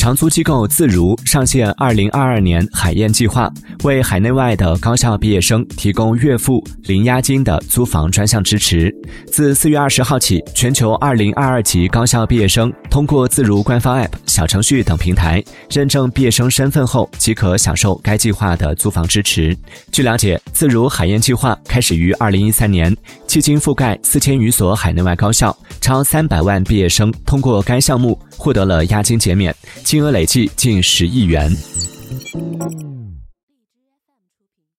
长租机构自如上线二零二二年海燕计划，为海内外的高校毕业生提供月付零押金的租房专项支持。自四月二十号起，全球二零二二级高校毕业生通过自如官方 App、小程序等平台认证毕业生身份后，即可享受该计划的租房支持。据了解，自如海燕计划开始于二零一三年，迄今覆盖四千余所海内外高校，超三百万毕业生通过该项目获得了押金减免。金额累计近十亿元。